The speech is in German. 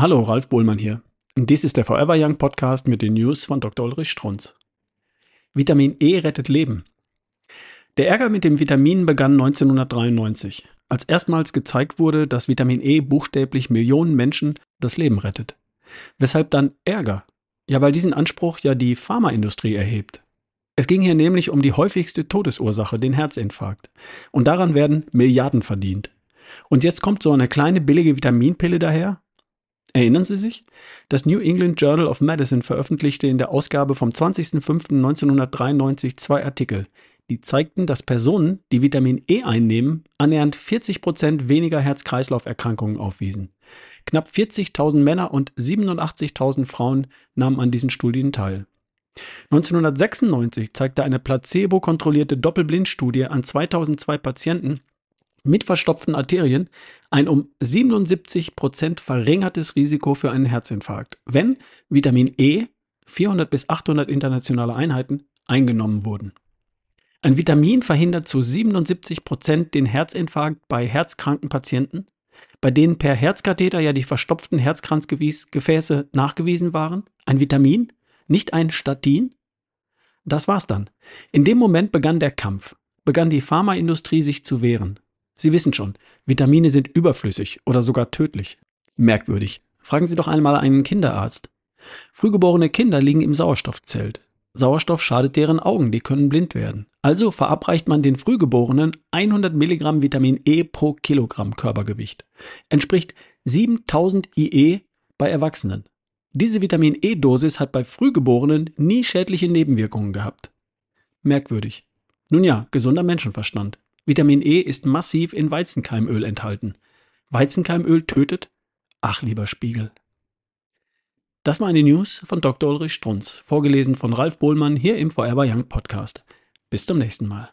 Hallo, Ralf Bohlmann hier. Dies ist der Forever Young Podcast mit den News von Dr. Ulrich Strunz. Vitamin E rettet Leben. Der Ärger mit dem Vitamin begann 1993, als erstmals gezeigt wurde, dass Vitamin E buchstäblich Millionen Menschen das Leben rettet. Weshalb dann Ärger? Ja, weil diesen Anspruch ja die Pharmaindustrie erhebt. Es ging hier nämlich um die häufigste Todesursache, den Herzinfarkt. Und daran werden Milliarden verdient. Und jetzt kommt so eine kleine billige Vitaminpille daher, Erinnern Sie sich? Das New England Journal of Medicine veröffentlichte in der Ausgabe vom 20.05.1993 zwei Artikel, die zeigten, dass Personen, die Vitamin E einnehmen, annähernd 40 Prozent weniger Herz-Kreislauf-Erkrankungen aufwiesen. Knapp 40.000 Männer und 87.000 Frauen nahmen an diesen Studien teil. 1996 zeigte eine placebo-kontrollierte Doppelblindstudie an 2002 Patienten, mit verstopften Arterien ein um 77 Prozent verringertes Risiko für einen Herzinfarkt, wenn Vitamin E 400 bis 800 internationale Einheiten eingenommen wurden. Ein Vitamin verhindert zu 77 Prozent den Herzinfarkt bei herzkranken Patienten, bei denen per Herzkatheter ja die verstopften Herzkranzgefäße nachgewiesen waren. Ein Vitamin, nicht ein Statin. Das war's dann. In dem Moment begann der Kampf, begann die Pharmaindustrie sich zu wehren. Sie wissen schon, Vitamine sind überflüssig oder sogar tödlich. Merkwürdig. Fragen Sie doch einmal einen Kinderarzt. Frühgeborene Kinder liegen im Sauerstoffzelt. Sauerstoff schadet deren Augen, die können blind werden. Also verabreicht man den Frühgeborenen 100 Milligramm Vitamin E pro Kilogramm Körpergewicht. Entspricht 7000 IE bei Erwachsenen. Diese Vitamin E-Dosis hat bei Frühgeborenen nie schädliche Nebenwirkungen gehabt. Merkwürdig. Nun ja, gesunder Menschenverstand. Vitamin E ist massiv in Weizenkeimöl enthalten. Weizenkeimöl tötet? Ach, lieber Spiegel. Das war eine News von Dr. Ulrich Strunz, vorgelesen von Ralf Bohlmann hier im Forever Young Podcast. Bis zum nächsten Mal.